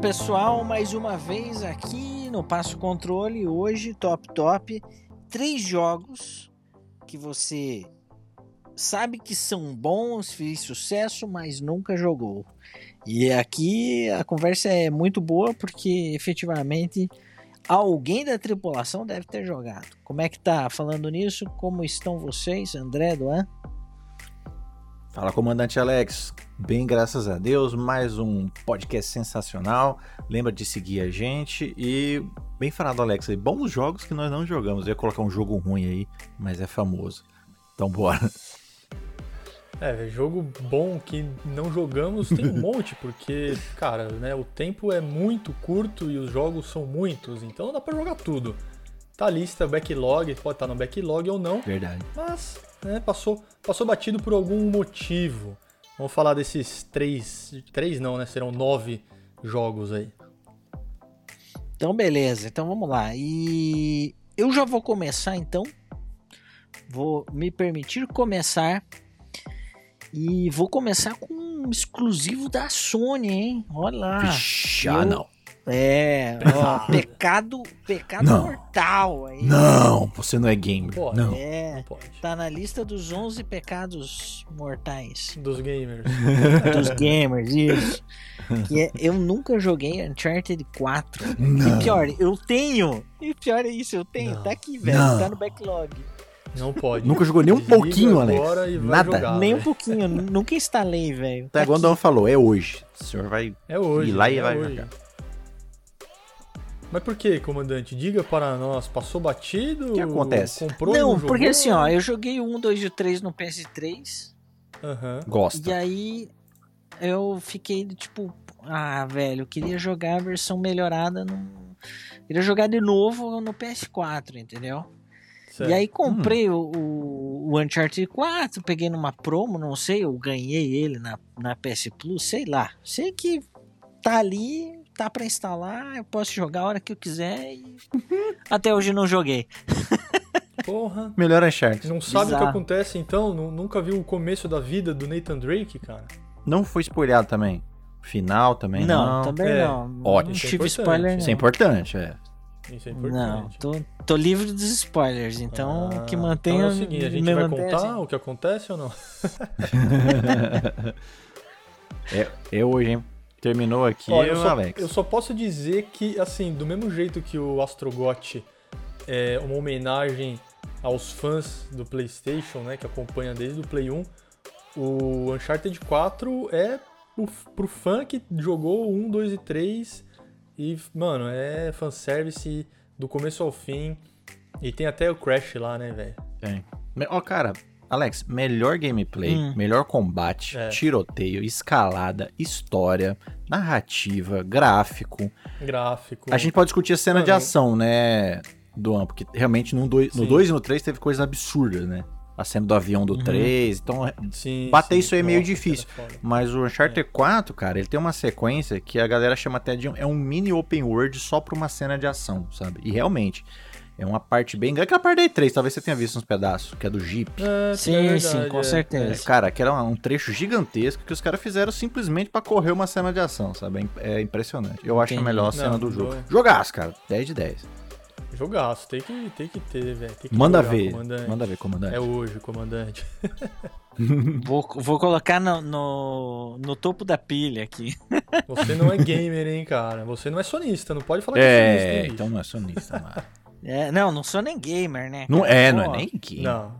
Pessoal, mais uma vez aqui no Passo Controle, hoje top top, três jogos que você sabe que são bons, fez sucesso, mas nunca jogou. E aqui a conversa é muito boa porque efetivamente alguém da tripulação deve ter jogado. Como é que tá? Falando nisso, como estão vocês, André, Duan? Fala, comandante Alex. Bem, graças a Deus, mais um podcast sensacional. Lembra de seguir a gente e bem falado, Alex. Bons jogos que nós não jogamos. Eu ia colocar um jogo ruim aí, mas é famoso. Então bora. É, jogo bom que não jogamos tem um monte, porque, cara, né, o tempo é muito curto e os jogos são muitos, então dá pra jogar tudo. Tá a lista, backlog, pode estar no backlog ou não. Verdade. Mas, né, passou, passou batido por algum motivo. Vamos falar desses três. Três não, né? Serão nove jogos aí. Então, beleza. Então vamos lá. E eu já vou começar então. Vou me permitir começar. E vou começar com um exclusivo da Sony, hein? Olha lá. Eu, ah, não. É, ó, pecado, pecado Não. mortal aí. Não, você não é gamer. Pode. Não. É, Pode. tá na lista dos 11 pecados mortais Dos gamers. dos gamers, isso. Que é, eu nunca joguei Uncharted 4. Não. E pior, eu tenho. E pior é isso, eu tenho. Não. Tá aqui, velho. Não. Tá no backlog. Não pode. Nunca jogou nem um pouquinho, Alex. Nada. jogar, Nem um pouquinho. nunca instalei, velho. Até Tá igual o. Dom falou, é hoje. O senhor vai. É hoje. E lá e é vai hoje. jogar. Mas por que, comandante? Diga para nós. Passou batido? O que acontece? Comprou Não, porque assim, ó, eu joguei o 1, 2 e o 3 no PS3. Aham. Gosta. E aí eu fiquei tipo, ah, velho, eu queria jogar a versão melhorada no. Queria jogar de novo no PS4, entendeu? Certo. E aí comprei o, o, o Uncharted 4, peguei numa promo, não sei, eu ganhei ele na, na PS Plus, sei lá. Sei que tá ali, tá pra instalar, eu posso jogar a hora que eu quiser e até hoje não joguei. Porra. Melhor Uncharted. Não sabe o que Bizarro. acontece então? Nu- Nunca viu o começo da vida do Nathan Drake, cara? Não foi spoilhado também. Final também não, não. também É, não. ótimo. Não Isso é tive importante. spoiler não. Isso é importante, é. Isso é Não, importante. tô, tô livre dos spoilers, então Ah, que mantenha. Então é o seguinte, a gente vai contar assim. o que acontece ou não? é. É hoje, hein? Terminou aqui Olha, eu, o só, Alex. eu só posso dizer que, assim, do mesmo jeito que o Astrogot é uma homenagem aos fãs do PlayStation, né, que acompanha desde o Play 1, o Uncharted 4 é pro, pro fã que jogou o 1, 2 e 3 e, mano, é fanservice do começo ao fim e tem até o Crash lá, né, velho? Tem. Ó, cara, Alex, melhor gameplay, Hum. melhor combate, É. tiroteio, escalada, história, narrativa, gráfico. Gráfico. A gente pode discutir a cena de Mano, ação, né, Duan? Porque realmente no 2 no Sim. dois e no 3 teve coisas absurdas, né? A cena do avião do Uhum. 3, então... Sim, bater sim. isso aí é meio difícil. Mas o Uncharted 4, cara, ele tem uma sequência que a galera chama até de... um- É um mini open world só pra uma cena de ação, sabe? E realmente, é uma parte bem grande. Aquela parte da E3, talvez você tenha visto uns pedaços, que é do Jeep. É, Sim, é verdade, sim, com é. certeza. Cara, que era um trecho gigantesco que os caras fizeram simplesmente pra correr uma cena de ação, sabe? É im- É impressionante. Eu acho a melhor cena Não, do jogo. doido. Jogaço, cara. 10 de 10. Jogaço, tem que, tem que ter, velho. Manda jogar, ver. comandante. Manda ver, comandante. É hoje, comandante. Vou, vou colocar no, no, no topo da pilha aqui. Você não é gamer, hein, cara. Você não é sonista, não pode falar que é É, sonista, hein, então não é sonista, mano. É, não, não sou nem gamer, né? Não cara? é, não é Pô, nem bicho? game. Não.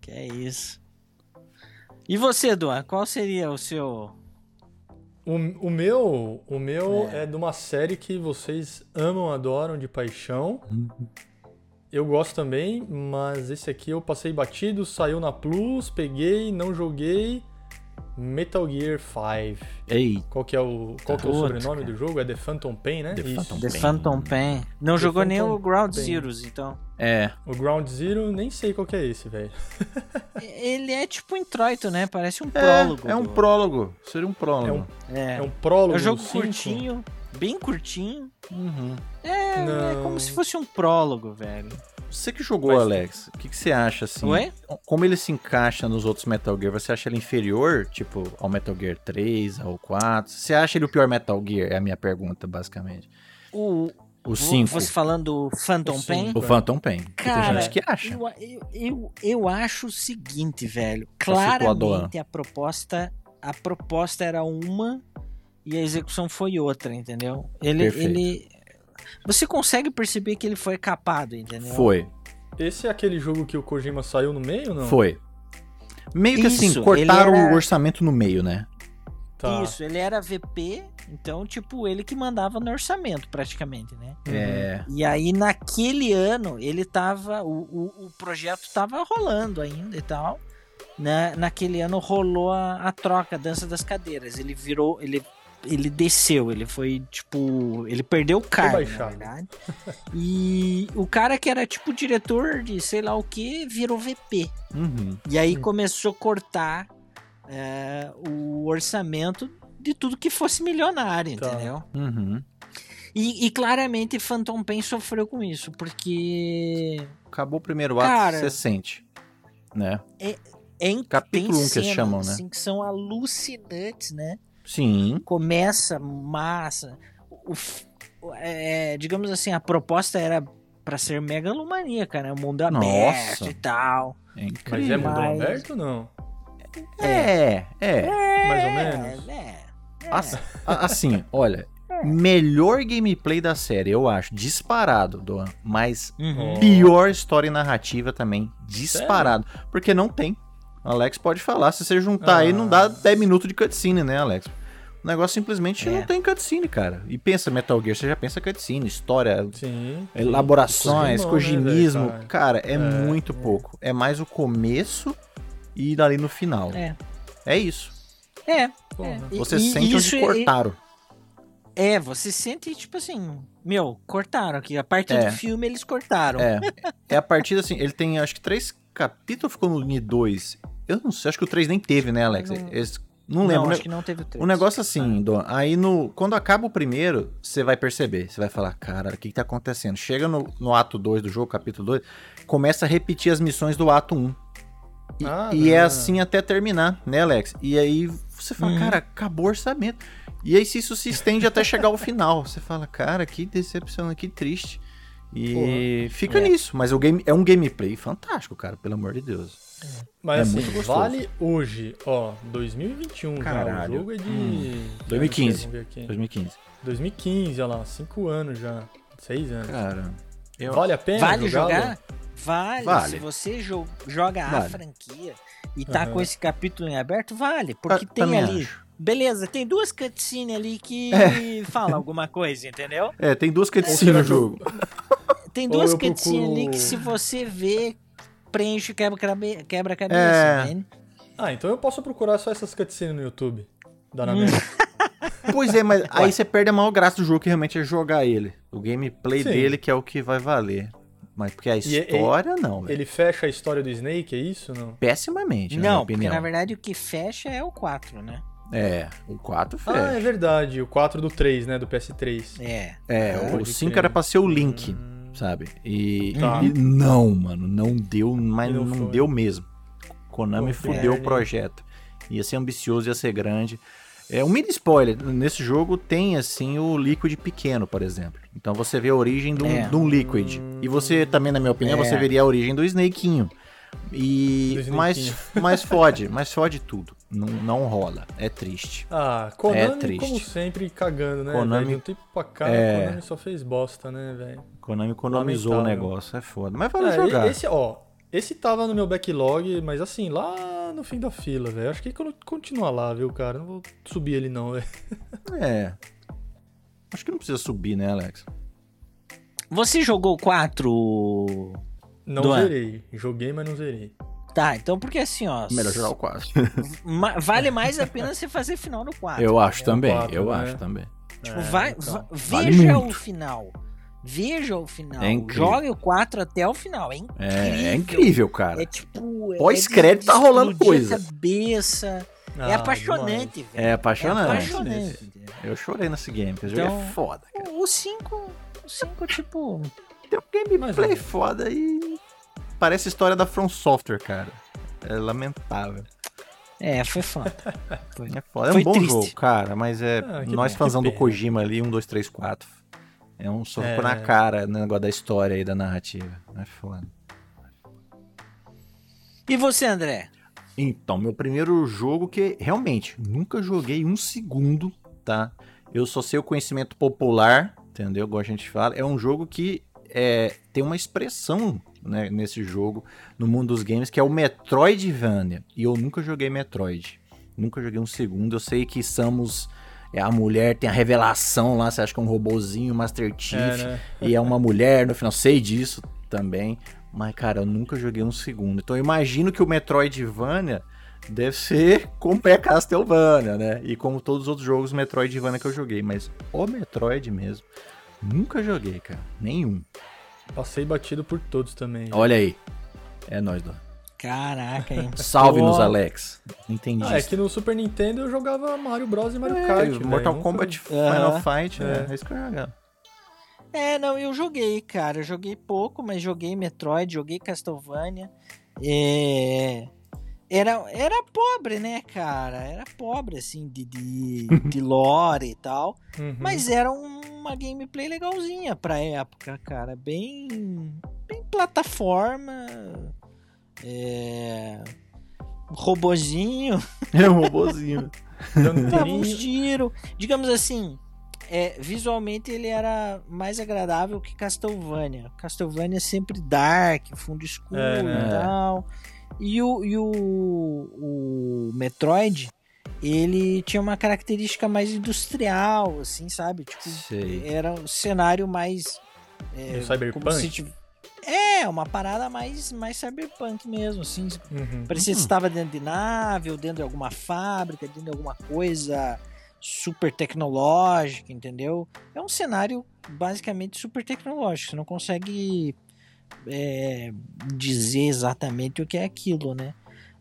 Que é isso. E você, Duan, qual seria o seu. O, o meu, o meu É. é. de uma série que vocês amam, adoram de paixão. Eu gosto também, mas esse aqui eu passei batido, saiu na Plus, peguei, não joguei. Metal Gear 5. Ei, Qual que é o, qual que é o sobrenome cara. do jogo? É The Phantom Pain, né? The Isso. Phantom The Pain. Phantom Pain. Não The jogou nem Phantom o Ground Pain. Zeroes, então. é. O Ground Zero, nem sei qual que é esse, velho. Ele é tipo um introito, né? Parece um É, prólogo. é um do- prólogo. Seria um prólogo. É um- É. É um prólogo É um jogo curtinho, bem curtinho. Uhum. É, é como se fosse um prólogo, velho. Você que jogou, Mas- Alex, o que, que você acha, assim? Oi? Como ele se encaixa nos outros Metal Gear? Você acha ele inferior, tipo, ao Metal Gear 3, ao 4? Você acha ele o pior Metal Gear? É a minha pergunta, basicamente. O, O 5. Você falando do Phantom O Pain? O Phantom Pain. Cara, tem gente que acha. Eu, eu, eu, eu acho o seguinte, velho. Claramente a proposta, a proposta era uma e a execução foi outra, entendeu? Ele, Perfeito. ele. Você consegue perceber que ele foi capado, entendeu? Foi, Esse é aquele jogo que o Kojima saiu no meio, não? foi. Meio que assim, Isso, cortaram ele era- o orçamento no meio, né? Tá. Isso, ele era VP, então, tipo, ele que mandava no orçamento, praticamente, né? É. E aí, naquele ano, ele tava. O, o, o projeto tava rolando ainda e tal. Na, naquele ano rolou a, a troca, a dança das cadeiras. Ele virou. Ele, ele desceu, ele foi tipo. Ele perdeu o cargo, na verdade. E o cara que era tipo diretor de sei lá o que virou VP. Uhum. E aí Hum. começou a cortar é, o orçamento de tudo que fosse milionário, Tá. entendeu? Uhum. E, e claramente Phantom Pain sofreu com isso, porque Acabou o primeiro ato, Cara- você sente. Né? é in- Capítulo tem um que eles chamam, né? assim, que são alucinantes, né? Sim. Começa massa. O, é, digamos assim, a proposta era pra ser megalomaníaca, né? O mundo aberto Nossa. e tal. É Mas é mundo Mas- aberto ou não? É, é. Mais ou É, menos? é, é. As- Assim, olha, melhor gameplay da série, eu acho, disparado, Doan. Mas Uhum. pior história e narrativa também, disparado. Porque não tem. Alex pode falar, se você juntar aí, não dá Ah. 10 minutos de cutscene, né, Alex? O negócio simplesmente É. não tem cutscene, cara. E pensa Metal Gear, você já pensa cutscene, história, Sim. elaborações, Kojimão, né, cara, é, É, muito pouco. É mais o começo e dali no final. É. É isso. É. Porra. E- Você e sente isso onde é- cortaram. É, você sente, tipo assim, meu, cortaram aqui. A parte É. do filme eles cortaram. É. É a partir assim, ele tem acho que três capítulos, ficou no Ni 2. Eu não sei, acho que o 3 nem teve, né, Alex? Não- Eles- não lembro. Não, né? acho que não teve três. O negócio assim, Dom, aí no, quando acaba o primeiro, você vai perceber, você vai falar, cara, o que, que tá acontecendo? Chega no, no ato 2 do jogo, capítulo 2, começa a repetir as missões do ato 1. E, Ah, e é assim até terminar, né, Alex? E aí você fala, Uhum. cara, acabou o orçamento. E aí se isso se estende até chegar ao final. Você fala, cara, que decepção, que triste. E fica É. nisso, mas o game, é um gameplay fantástico, cara, pelo amor de Deus. Mas É assim, vale hoje, ó, 2021 já. Caralho. O jogo é de. Hum, de 2015. Vamos ver aqui. 2015. 2015, olha lá, 5 anos já. 6 anos. Cara, eu, Vale a pena? Vale jogar? Vale. Vale. Se você jo- joga a Vale. franquia e tá Aham. com esse capítulo em aberto, vale. Porque ta- tem ali. acho. Beleza, tem duas cutscenes ali que fala alguma coisa, entendeu? É, tem duas cutscenes no eu- jogo. Tem duas eu cutscenes procuro- ali que se você vê, preenche quebra-cabe- quebra-cabeça, É. entende? Ah, então eu posso procurar só essas cutscenes no YouTube. Dá na Hum. Pois é, mas aí você perde a maior graça do jogo, que realmente é jogar ele. O gameplay Sim. dele que é o que vai valer. Mas porque a E- e- história, não. Ele fecha a história do Snake, é isso? Não? Pessimamente, na minha Não, porque opinião. na verdade o que fecha é o 4, né? É, o 4 fecha. Ah, é verdade. O 4 do 3, né? Do PS3. É. É, o Pode 5 crer. era pra ser o Link, Hum. Sabe? E, Tá. e não, mano, não deu, mas não, não deu mesmo. Konami Pô, fudeu o merda, projeto. Ia ser ambicioso, ia ser grande. É um mini spoiler. Nesse jogo tem assim o Liquid pequeno, por exemplo. Então você vê a origem de um, É. Liquid. E você também, na minha opinião, É. você veria a origem do Snakinho. E Do Snakinho. mas fode, mas fode tudo. Não, não rola. É triste. Ah, Konami, É triste. como sempre, cagando, né? Konami-? De um tempo pra cá, É. Konami só fez bosta, né, velho? Konami economizou o negócio. É foda. Mas vamos É, jogar. Esse, ó, esse tava no meu backlog, mas assim, lá no fim da fila, velho. Acho que continua lá, viu, cara? Não vou subir ele não, velho. É. Acho que não precisa subir, né, Alex? Você jogou o 4? Não Duan. zerei. Joguei, mas não zerei. Tá, então porque assim, ó. Melhor jogar o 4. ma- Vale mais a pena você fazer final no 4. Eu acho É, também, quatro, eu né? acho também. Tipo, É, vai, então. va- Vale veja muito. o final. Veja o final. É. Jogue o 4 até o final. É incrível. É, é incrível, cara. É tipo. é Pós-crédito tá rolando coisa. Cabeça. é Ah, apaixonante, velho. É apaixonante. É apaixonante. Eu chorei nesse game, porque jogo Então- é foda, cara. O 5, o 5, tipo. Tem um gameplay foda e parece história da From Software, cara. É lamentável. É, foi foda. Foi. É foda. É Foi um bom triste. jogo, cara, mas é. Ah, nós que do. Kojima ali, um, dois, três, quatro. É um soco É. na cara, né, negócio da história aí, da narrativa. É foda. E você, André? Então, meu primeiro jogo que realmente nunca joguei um segundo, tá? Eu só sei o conhecimento popular, entendeu? Igual a gente fala. É um jogo que é, tem uma expressão né, nesse jogo, no mundo dos games, que é o Metroidvania. E eu nunca joguei Metroid. Nunca joguei um segundo. Eu sei que Samus é a mulher, tem a revelação lá, você acha que é um robozinho, Master Chief, É, né? e é uma mulher no final. Sei disso também. Mas, cara, eu nunca joguei um segundo. Então eu imagino que o Metroidvania deve ser como é Castlevania, né? E como todos os outros jogos Metroidvania que eu joguei. Mas o Metroid mesmo, nunca joguei, cara. Nenhum. Passei batido por todos também. Olha aí. É nóis, Dó. Caraca, hein? Salve-nos. Alex. Entendi. Ah, é que no Super Nintendo eu jogava Mario Bros e Mario É, Kart. Mortal Nunca- Kombat. Final Fight, né? É. É isso que eu jogava. É, não, eu joguei, cara. Eu joguei pouco, mas joguei Metroid, joguei Castlevania. É... Era, era pobre, né, cara? Era pobre, assim, de, de, de lore e tal. Uhum. Mas era um- uma gameplay legalzinha pra época, cara. Bem, bem plataforma. É... Robozinho. É um robozinho. Dando Dava uns tiro. Digamos assim, é, visualmente ele era mais agradável que Castlevania. Castlevania é sempre dark, fundo escuro É, né? e tal. E o, e o, o Metroid, ele tinha uma característica mais industrial, assim, sabe? Tipo, Sei. era um cenário mais. É, Cyberpunk? como se tiv- É, uma parada mais, mais cyberpunk mesmo, assim. Uhum. Parecia que você estava dentro de nave, ou dentro de alguma fábrica, dentro de alguma coisa super tecnológica, entendeu? É um cenário basicamente super tecnológico. Você não consegue é, dizer exatamente o que é aquilo, né?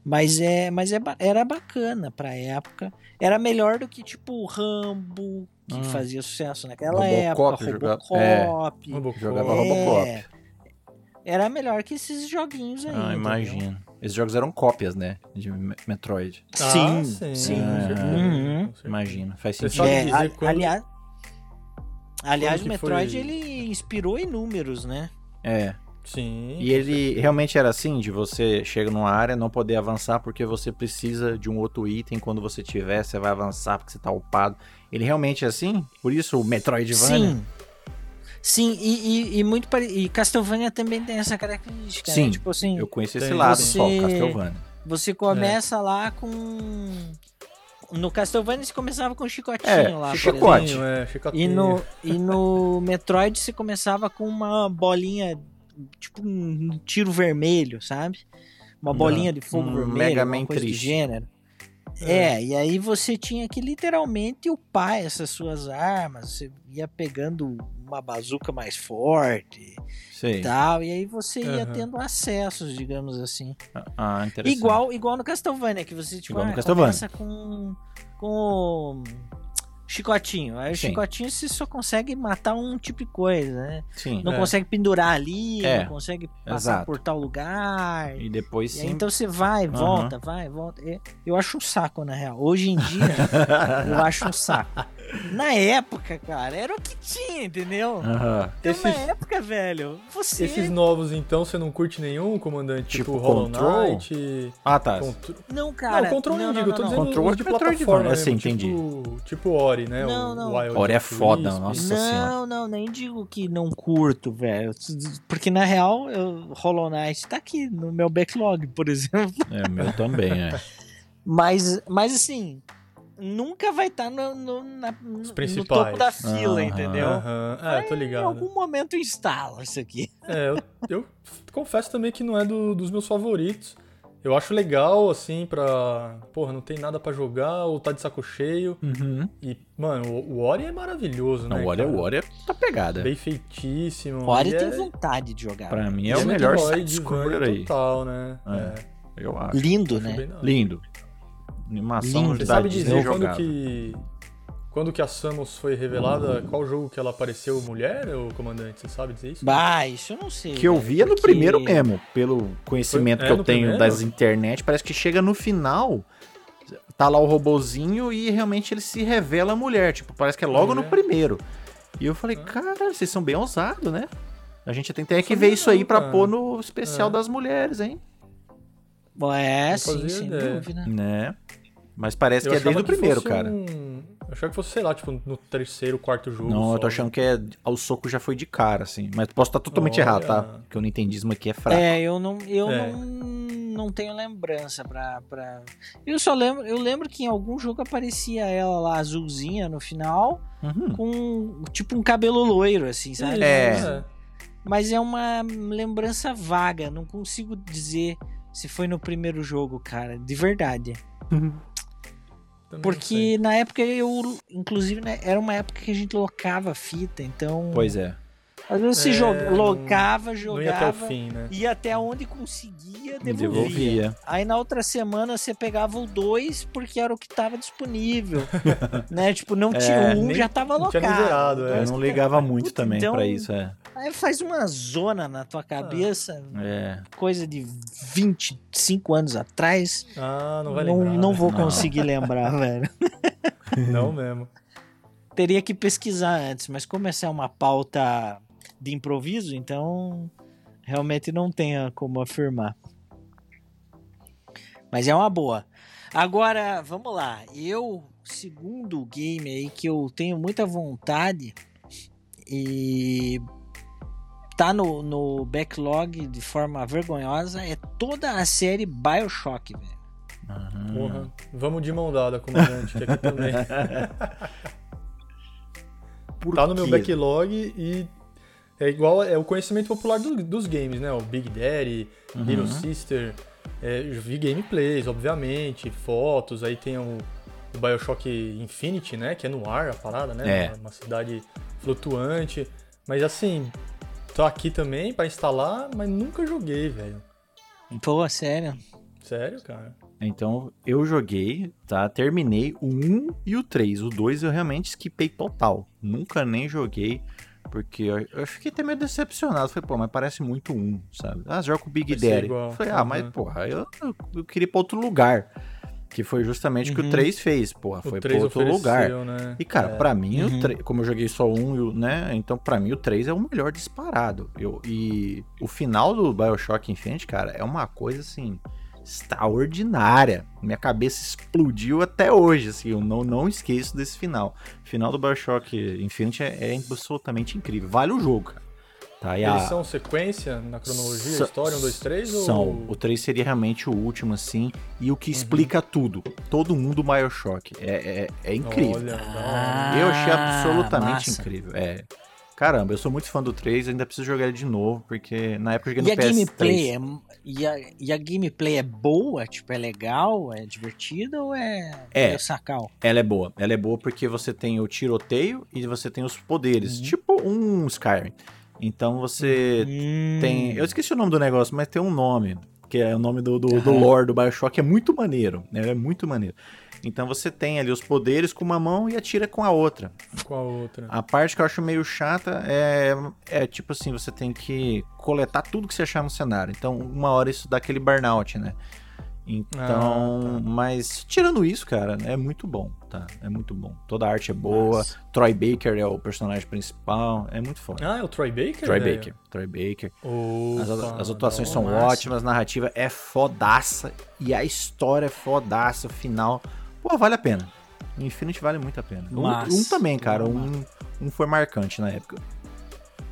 Mas é, mas é, era bacana pra época. Era melhor do que tipo Rambo, que Hum. fazia sucesso naquela Robocop, época, jogava- Robocop. Robocop. Jogava É, Robocop. Era melhor que esses joguinhos aí. Ah, imagino. Esses jogos eram cópias, né? De Me- Metroid. Ah, Sim, sim, sim. com certeza, Uhum. Imagino. Faz Você sentido. sabe É, a- quando- aliás, aliás, o Metroid foi- ele inspirou inúmeros, né? É. Sim. E ele realmente era assim, de você chega numa área não poder avançar porque você precisa de um outro item, quando você tiver, você vai avançar porque você tá upado. Ele realmente é assim? Por isso o Metroidvania? Sim. Sim, e, e- e muito pare... E Castlevania também tem essa característica. Sim, né? Tipo assim, Eu conheci esse lado você- só, Castlevania. você começa lá com. No Castlevania você começava com um chicotinho É, lá. chicote. exemplo. Chicotinho, é, E no, e no Metroid você começava com uma bolinha, tipo um tiro vermelho, sabe? Uma bolinha de fogo um vermelho, Mega Man coisa do triste. gênero. É. e aí você tinha que literalmente upar essas suas armas, você ia pegando uma bazuca mais forte Sei. e tal, e aí você ia Aham. tendo acessos, digamos assim. Ah, interessante. Igual, igual no Castlevania, que você tipo, Igual no ah, começa com, com chicotinho. Aí o Sim. chicotinho você só consegue matar um tipo de coisa, né? Sim. Não É. consegue pendurar ali, É, não consegue passar exato. por tal lugar. E depois E aí, então você vai, volta, vai, volta. É, Eu acho um saco, na real. Hoje em dia, eu acho um saco. Na época, cara, era o que tinha, entendeu? Aham. Então, na Esses- época, velho, você. Esses novos, então, você não curte nenhum, comandante? Tipo Tipo, Hollow Control? Knight... Ah, tá. Contro... Não, cara. não, Control não, não, não, digo, não, tô não. dizendo Control os é de plataforma assim, mesmo, tipo, tipo Ori, né? Não, o não. Wild Ori é foda, nossa. senhora. Não, não, nem digo que não curto, velho. Porque na real, eu, Hollow Knight tá aqui no meu backlog, por exemplo. É, o meu também, é. Mas, mas assim, nunca vai estar no, no, na- no- no topo da fila, Aham. entendeu? Aham, É, tô Em ligado. algum momento instala isso aqui. É, eu, eu confesso também que não é do- dos meus favoritos. Eu acho legal, assim, pra. Porra, não tem nada pra jogar, ou tá de saco cheio. Uhum. E, mano, o, o Ori é maravilhoso, né? Não, o Ori é cara? o Ori é tá pegada. Bem feitíssimo. Ori e tem é, vontade de jogar. Pra mim e é o melhor side-scroller aí. total, né? É. É. Eu acho. Lindo, Acho né? Lindo. Animação Lindo. Você sabe dizer quando jogável. que. quando que a Samus foi revelada, qual jogo que ela apareceu mulher, o comandante? Você sabe dizer isso? Bah, isso eu não sei. Que eu via no porque- primeiro mesmo, pelo conhecimento Foi- é, que eu no tenho primeiro? das internet, parece que chega no final, tá lá o robozinho e realmente ele se revela mulher, tipo, parece que é logo no Mulher. primeiro. E eu falei, cara, vocês são bem ousados, né? A gente tem, que ver isso aí não, pra cara. pôr no especial É. das mulheres, hein? É, Não sim, sem ideia. dúvida. Né? Mas parece Eu que é desde o primeiro, cara. um- Eu achava que fosse, sei lá, tipo, no terceiro, quarto jogo. Não, só. eu tô achando que é, ao soco já foi de cara, assim. Mas posso estar totalmente Olha. errado, tá? Porque o nintendismo aqui é fraco. É, eu não, eu É. não, não tenho lembrança pra, pra. Eu só lembro, eu lembro que em algum jogo aparecia ela lá azulzinha no final, Uhum. com tipo um cabelo loiro, assim, sabe? Isso, É. Mas é uma lembrança vaga, não consigo dizer se foi no primeiro jogo, cara, de verdade. Também Porque na época eu, inclusive, né, era uma época que a gente locava fita, então. Pois é. Às vezes você É, joga, não- locava, Não ia até o jogava, fim, né? ia até onde conseguia, devolvia. Devolvia. Aí na outra semana você pegava o 2 porque era o que tava disponível. né? Tipo, não tinha. É, o 1 um nem- já tava não tinha locado. nem zerado, é. Eu não ligava muito Puta, também então- pra isso, é. Aí faz uma zona na tua cabeça, É. coisa de 25 anos atrás. Ah, não vai não, lembrar. não né? vou Não. conseguir lembrar, velho. Não mesmo. Teria que pesquisar antes, mas como essa é uma pauta de improviso, então realmente não tenha como afirmar. Mas é uma boa. Agora, vamos lá. Eu, segundo game aí que eu tenho muita vontade e tá no, no backlog de forma vergonhosa é toda a série BioShock, velho. Uhum. Porra. Vamos de mão dada, comandante, que aqui também. Por tá no meu backlog e é igual, é o conhecimento popular do- dos games, né? O Big Daddy, Uhum. Little Sister. É, eu vi gameplays, obviamente, fotos, aí tem o, o Bioshock Infinity, né? Que é no ar a parada, né? É. Uma, uma cidade flutuante. Mas assim, tô aqui também pra instalar, mas nunca joguei, velho. Pô, sério. Sério, cara? Então, eu joguei, tá? Terminei o 1 e o 3. O 2 eu realmente skipei total. Nunca nem joguei, porque eu, eu fiquei até meio decepcionado. Falei, pô, mas parece muito um, sabe? Ah, joga com o Big Vai Daddy. igual. Falei, ah, mas Uhum. porra, eu, eu, eu queria ir pra outro lugar. Que foi justamente o que Uhum. o 3 fez, porra. Foi o pra 3 outro ofereceu, lugar. né? E, cara, É. pra mim, Uhum. o 3, como eu joguei só um, e né? Então, pra mim, o 3 é o melhor disparado. Eu, e o final do Bioshock Infinite, cara, é uma coisa assim. Extraordinária. Minha cabeça explodiu até hoje, assim. Eu não, não esqueço desse final. O final do Bioshock Infinite é, é absolutamente incrível. Vale o jogo, cara. Tá, e a- Eles são sequência na cronologia, Sa- história, 1, 2, 3? São. Ou... O 3 seria realmente o último, assim. E o que Uhum. explica tudo. Todo mundo Bioshock. É, é, é incrível. Olha. Ah, Eu achei absolutamente massa. incrível. É. Caramba, eu sou muito fã do 3, ainda preciso jogar ele de novo, porque na época eu joguei E a no PS3. gameplay é, e, a, e a gameplay é boa? Tipo, é legal? É divertida ou é, É. é sacal? Ela é boa. Ela é boa porque você tem o tiroteio e você tem os poderes. Uhum. Tipo um Skyrim. Então você Hum. tem. Eu esqueci o nome do negócio, mas tem um nome. Que é o nome do, do, do Aham. lore do Bioshock. É muito maneiro. Né? É muito maneiro. Então você tem ali os poderes com uma mão e atira com a outra. Com a outra. A parte que eu acho meio chata é, é tipo assim, você tem que coletar tudo que você achar no cenário. Então, uma hora isso dá aquele burnout, né? Então, Ah, tá. mas tirando isso, cara, é muito bom, tá? É muito bom. Toda a arte é boa. Massa. Troy Baker é o personagem principal, é muito foda. Ah, é o Troy Baker? Troy velho? Baker, Troy Baker. Opa, As, as atuações da são massa. ótimas, a narrativa é fodaça e a história é fodaça, o final. Pô, vale a pena. Infinity vale muito a pena. Um, Massa. um também, cara. Um, um foi marcante na época.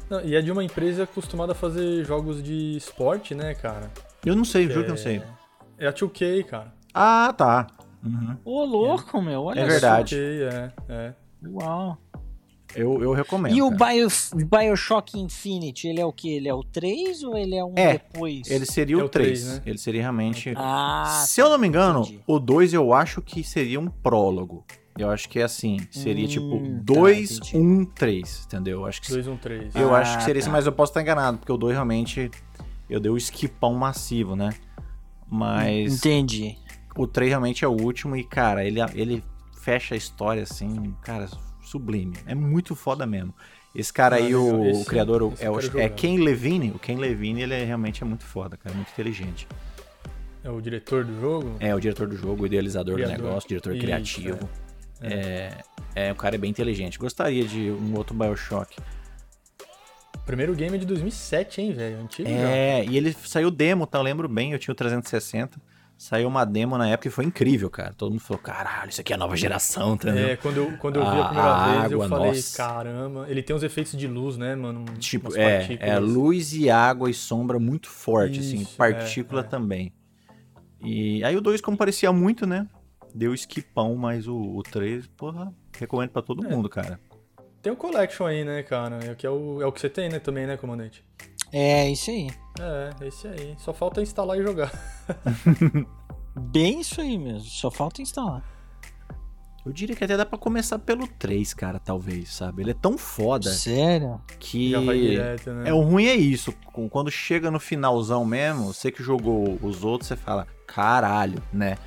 Não, e é de uma empresa acostumada a fazer jogos de esporte, né, cara? Eu não sei, juro que eu é... não sei. É a 2K, cara. Ah, tá. Uhum. Ô, louco, meu. Olha É verdade. 2K, é, é. Uau. Eu, eu recomendo. E o. Bio, Bioshock Infinite, ele é o que? Ele é o 3 ou ele é um É, depois? Ele seria É o o 3, três, né? Ele seria realmente. Ah, Se eu não me engano, entendi. o 2 eu acho que seria um prólogo. Eu acho que é assim. Seria Hum, tipo tá, 2, entendi. 1, 3. Entendeu? Eu acho que 2, 1, 3. Eu Ah, acho que seria tá. esse, mas eu posso estar enganado, porque o 2 realmente eu dei o skipão massivo, né? Mas Entendi. O 3 realmente é o último e, cara, ele, ele fecha a história assim, cara, sublime. É muito foda mesmo. Esse cara aí, o, legal. o Esse- criador, esse é, o, é jogar. Ken Levine. O Ken Levine, ele é, realmente é muito foda, cara, muito inteligente. É o diretor do jogo? É o diretor do jogo, o idealizador do Criador. negócio, diretor Isso, criativo. É. é, o cara é bem inteligente. Gostaria de um outro Bioshock. Primeiro game é de 2007, hein, velho? Antigo já. É, e ele saiu demo, tá? Eu lembro bem, eu tinha o 360. Saiu uma demo na época e foi incrível, cara. Todo mundo falou, caralho, isso aqui é a nova geração, entendeu? É, quando eu, quando eu vi a A- primeira a vez, eu água, falei, nossa. caramba. Ele tem uns efeitos de luz, né, mano? Tipo, é, é luz e água e sombra muito forte, assim, Isso, partícula é, é. também. E aí o 2, como parecia muito, né? Deu esquipão, mas o, o 3, porra, recomendo pra todo É. mundo, cara. Tem o Collection aí, né, cara? É, que é, o, é o que você tem, né, também, né, comandante? É, isso aí. É, esse aí. Só falta instalar e jogar. Bem isso aí mesmo. Só falta instalar. Eu diria que até dá pra começar pelo 3, cara, talvez, sabe? Ele é tão foda Sério? que. Já vai direto, né? É, o ruim é isso. Quando chega no finalzão mesmo, você que jogou os outros, você fala, caralho, né?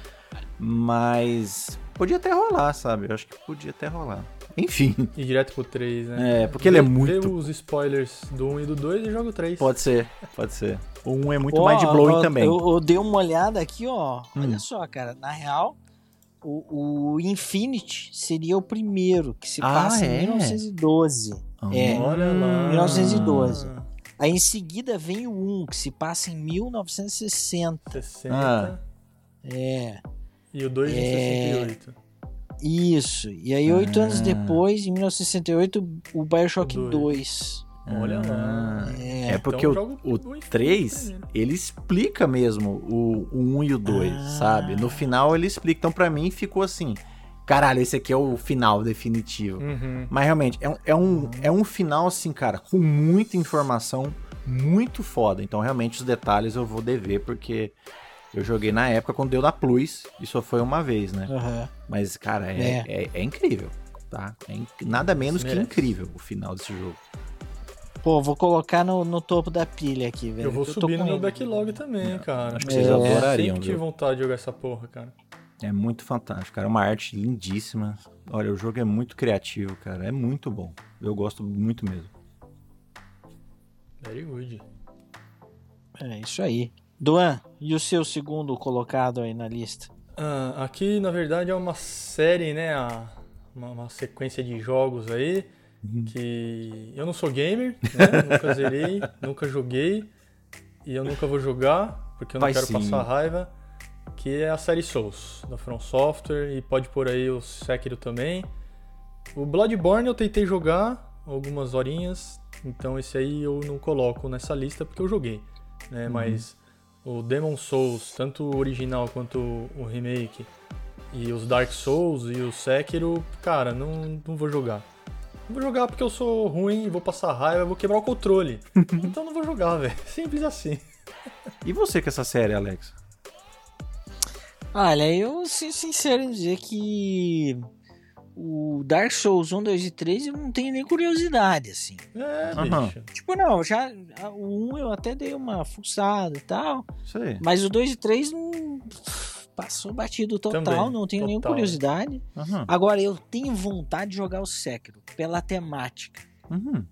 Mas podia até rolar, sabe? Eu acho que podia até rolar. Enfim, E direto pro 3, né? É, porque ele é muito- Vê os spoilers do 1 e do 2 e joga o 3. pode ser, pode ser. O 1 é muito Ó, mind-blowing ó, também. Eu, eu dei uma olhada aqui, ó. Hum. Olha só, cara. Na real, o, o Infinity seria o primeiro, que se Ah, passa é? em 1912. é. Olha lá. 1912. Aí em seguida vem o 1, que se passa em 1960. 60. Ah. É. E o 2 em É. 68. Isso. E aí, oito Ah. anos depois, em 1968, o Bioshock O 2. Olha lá. É. É porque Então o, o o Infinity 3, primeiro. ele explica mesmo o, o 1 e o 2, Ah. sabe? No final ele explica. Então pra mim ficou assim, caralho, esse aqui é o final definitivo. Uhum. Mas realmente, é um, é, um, é um final assim, cara, com muita informação, muito foda. Então realmente os detalhes eu vou dever, porque eu joguei na época quando deu na Plus, e só foi uma vez, né? Aham. Mas, cara, é, é. é incrível, tá? É inc- nada menos que merece. incrível o final desse jogo. Pô, vou colocar no, no topo da pilha aqui, velho. Eu vou subir no meu backlog também, cara. Acho que vocês É. adorariam, Sempre tive vontade de jogar essa porra, cara. É muito fantástico, cara. É uma arte lindíssima. Olha, o jogo é muito criativo, cara. É muito bom. Eu gosto muito mesmo. Very good. É isso aí. Duan, e o seu segundo colocado aí na lista? Ah, aqui, na verdade, é uma série, né? a- Uma, uma sequência de jogos aí. Uhum. Que eu não sou gamer, né? nunca zerei, nunca joguei. E eu nunca vou jogar, porque eu não Vai quero sim. passar raiva. Que é a série Souls, da From Software. E pode pôr aí o Sekiro também. O Bloodborne eu tentei jogar algumas horinhas. Então esse aí eu não coloco nessa lista porque eu joguei. Né? Mas o Demon Souls, tanto o original quanto o remake, e os Dark Souls e o Sekiro, cara, não, não vou jogar. Não vou jogar porque eu sou ruim, vou passar raiva, vou quebrar o controle. então não vou jogar, velho. Simples assim. E você com essa série, Alex? Olha, eu ser sincero em dizer que o Dark Souls 1, 2 e 3 eu não tenho nem curiosidade, assim. É, bicho. Tipo, não, já o 1 eu até dei uma fuçada e tal, Isso aí. mas o 2 e 3 não passou batido total, Também, não tenho nenhuma total. curiosidade. Aham. Agora eu tenho vontade de jogar o Sekiro pela temática. Uhum.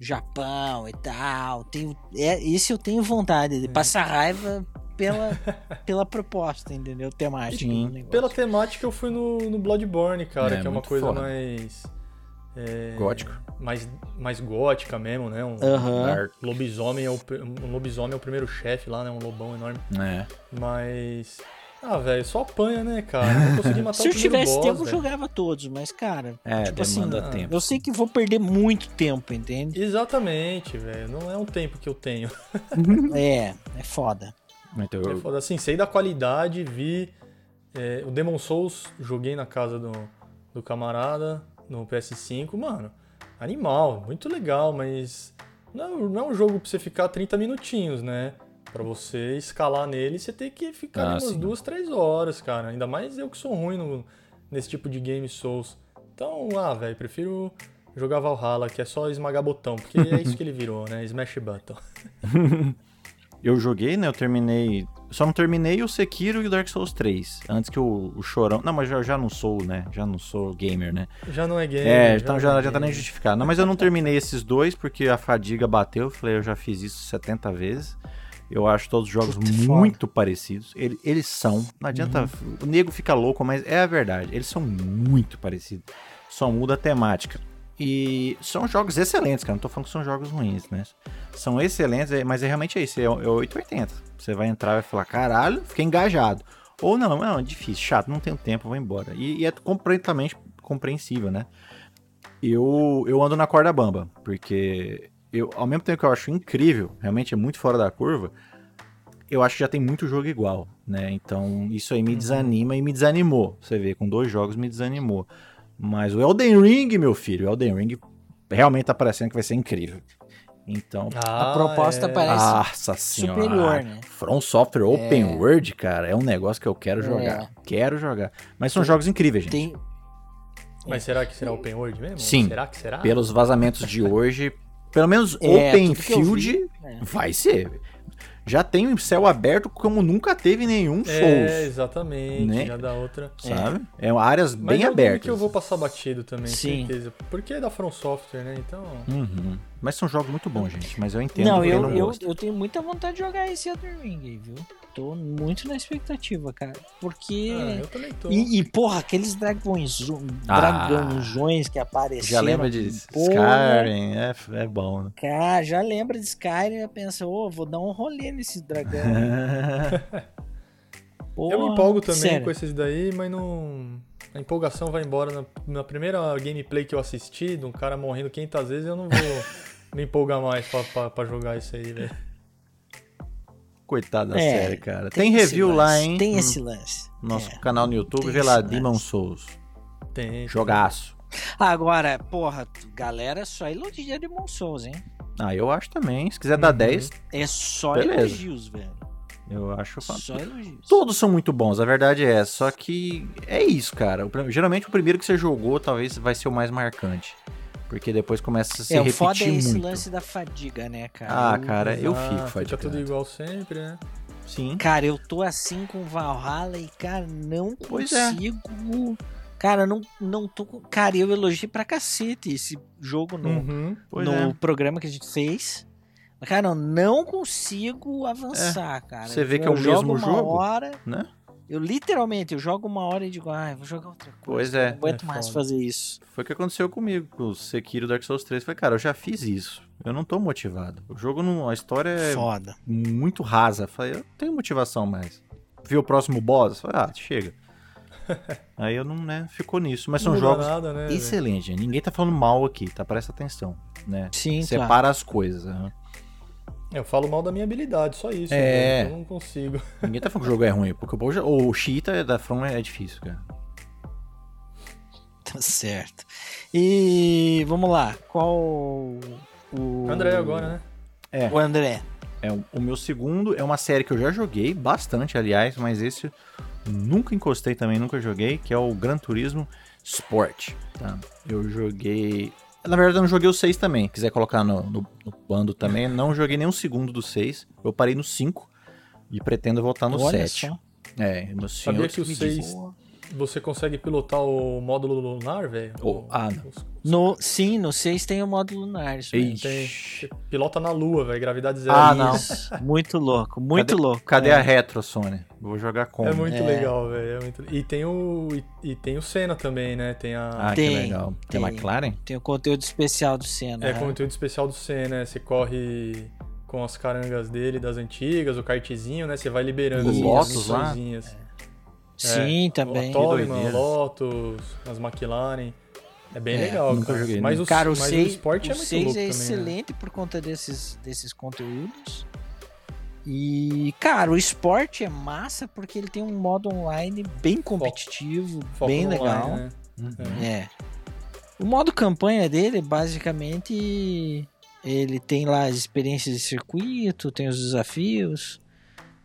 Japão e tal. Tenho, é, esse eu tenho vontade de passar raiva pela, pela proposta, entendeu? Temática. Sim. Pela temática eu fui no, no Bloodborne, cara, É, que é uma coisa foda. mais. é, Gótico. Mais, mais gótica mesmo, né? Um, Aham. Dark. lobisomem é o, um lobisomem é o primeiro chefe lá, né? Um lobão enorme. É. Mas. Ah, velho, só apanha, né, cara? Não consegui matar Se o eu tivesse boss, tempo, eu velho. jogava todos, mas, cara, É, Tipo assim, demanda ah, tempo. eu sei que vou perder muito tempo, entende? Exatamente, velho. Não é um tempo que eu tenho. É, é foda. Então, É eu- foda. Assim, sei da qualidade, vi. é, o Demon Souls, joguei na casa do, do camarada no PS5. Mano, animal, muito legal, mas não, não é um jogo pra você ficar 30 minutinhos, né? Pra você escalar nele, você tem que ficar Ah, ali umas sim. duas, três horas, cara. Ainda mais eu que sou ruim no- nesse tipo de game Souls. Então, ah, velho, prefiro jogar Valhalla, que é só esmagar botão, porque é isso que ele virou, né? Smash button. eu joguei, né? Eu terminei. só não terminei o Sekiro e o Dark Souls 3. Antes que o, o Chorão. Não, mas eu já não sou, né? Já não sou gamer, né? Já não é gamer. É, então já, não é já tá nem justificado. Não, mas eu não terminei esses dois porque a fadiga bateu. Eu falei, eu já fiz isso 70 vezes. Eu acho todos os jogos Puta, foda. muito parecidos. Ele- eles são. Não adianta. O nego fica louco, mas é a verdade. Eles são muito parecidos. Só muda a temática. E são jogos excelentes, cara. Não tô falando que são jogos ruins, né? São excelentes, é- mas é realmente isso. É, é 880. Você vai entrar e vai falar, caralho, fiquei engajado. Ou não, não, é difícil, chato, não tenho tempo, vou embora. E, e é completamente compreensível, né? Eu, eu ando na corda bamba, porque eu, ao mesmo tempo que eu acho incrível, realmente é muito fora da curva, eu acho que já tem muito jogo igual, né? Então isso aí me desanima e me desanimou. Você vê, com dois jogos me desanimou. Mas o Elden Ring, meu filho, o Elden Ring realmente tá parecendo que vai ser incrível. Então, Ah, A proposta é. parece nossa senhora. superior, né? From Software Open World, cara, é um negócio que eu quero jogar. É. Quero jogar. Mas são jogos incríveis, gente. Tem, Mas será que será open world mesmo? Sim. Será que será? Pelos vazamentos de hoje, pelo menos É, Open Field vi, é. vai ser. Já tem um céu aberto como nunca teve nenhum É, Souls, exatamente. Né? Já da outra. sabe? É áreas Mas bem é game abertas. que eu vou passar batido também, Sim. certeza. Porque é da From Software, né? Então. Uhum. Mas são jogos muito bons, gente. Mas eu entendo Não, eu, não eu, eu tenho muita vontade de jogar esse Elden Ring viu? Tô muito na expectativa, cara. Porque. Ah, eu também tô. E, e, porra, aqueles dragões, Ah. dragãozões que apareceram. Já lembra de Porra, Skyrim? É, é bom, né? Cara, já lembra de Skyrim e pensa, ô, vou dar um rolê nesse dragão. Porra, eu me empolgo também sério. com esses daí, mas não. A empolgação vai embora. Na, na primeira gameplay que eu assisti, de um cara morrendo 500 vezes, eu não vou me empolgar mais pra, pra, pra jogar isso aí, velho. Coitado da É, série, cara. Tem, esse review lance, lá, hein? Tem no esse lance. Nosso É. canal no YouTube, Tem vê lá, Demon. Souls. Tem. Jogaço. Agora, porra, galera, só elogia de Souls, hein? Ah, eu acho também. Se quiser dar Uhum. 10, É só Beleza. elogios, velho. eu acho Só fantástico. elogios. Todos são muito bons, a verdade é. Só que é isso, cara. Geralmente o primeiro que você jogou talvez vai ser o mais marcante. Porque depois começa a se É, o repetir foda é esse muito. lance da fadiga, né, cara? Ah, Eu- cara, eu Ah, fico Fica fadigado. tudo igual sempre, né? Sim. Cara, eu tô assim com Valhalla e, cara, não Pois é. consigo. Cara, não, não tô. com- Cara, eu elogiei pra cacete esse jogo no, Uhum. No é. programa que a gente fez. Mas, Cara, eu não consigo avançar, cara. É. Você vê Eu que é o jogo mesmo uma jogo? Hora, Né? Eu literalmente, eu jogo uma hora e digo, ah, eu vou jogar outra coisa. Pois é. Não aguento É mais fazer isso. Foi o que aconteceu comigo com o Sekiro Dark Souls 3. Falei, cara, eu já fiz isso. Eu não tô motivado. O jogo não. A história é Foda. muito rasa. Falei, eu não tenho motivação mais. Vi o próximo boss? Falei, ah, chega. Aí eu não, né, ficou nisso. Mas são Não jogos nada, né, excelentes, gente. Ninguém tá falando mal aqui, tá? Presta atenção, né? Sim, Separa claro. as coisas. aham. Eu falo mal da minha habilidade, só isso. É. velho. Eu não consigo. Ninguém tá falando que o jogo é ruim, porque o, o Cheetah da From é difícil, cara. Tá certo. E vamos lá. Qual o. André agora, né? É. O André. É, o- meu segundo é uma série que eu já joguei bastante, aliás, mas esse eu nunca encostei também, nunca joguei, que é o Gran Turismo Sport. Tá? Eu joguei. Na verdade, eu não joguei o 6 também. Quiser colocar no, no, no bando também, não joguei nem um segundo do 6. Eu parei no 5 e pretendo voltar no Olha 7. só. É, no Sabia senhor que o me diz. 6 você consegue pilotar o módulo lunar, velho? Oh, ah, No, sim, no 6 tem o módulo lunar. Isso. Tem. Pilota na lua, velho. Gravidade zero. Ah, não. Muito louco, muito Cadê- louco. Cadê É. a retro, Sony? Vou jogar como? É muito É. legal, velho. é muito- E tem o. E, e tem o Senna também, né? Tem a. Ah, Tem, que legal. Tem, tem. McLaren? Tem o conteúdo especial do Senna. É né? conteúdo especial do Senna, né? Você corre com as carangas dele, das antigas, o kartzinho, né? Você vai liberando O assim, Lotus as lá? missõezinhas. Sim, também. O Toleman, doideira. Lotus, as McLaren. É bem É, legal, nunca cara. joguei, mas né? o, Cara, o mas 6, o esporte é o muito 6 louco é também, né? excelente por conta desses, desses conteúdos. E, cara, o esporte é massa porque ele tem um modo online bem competitivo, Foco bem no legal. online, né? É. O modo campanha dele, basicamente, ele tem lá as experiências de circuito, tem os desafios.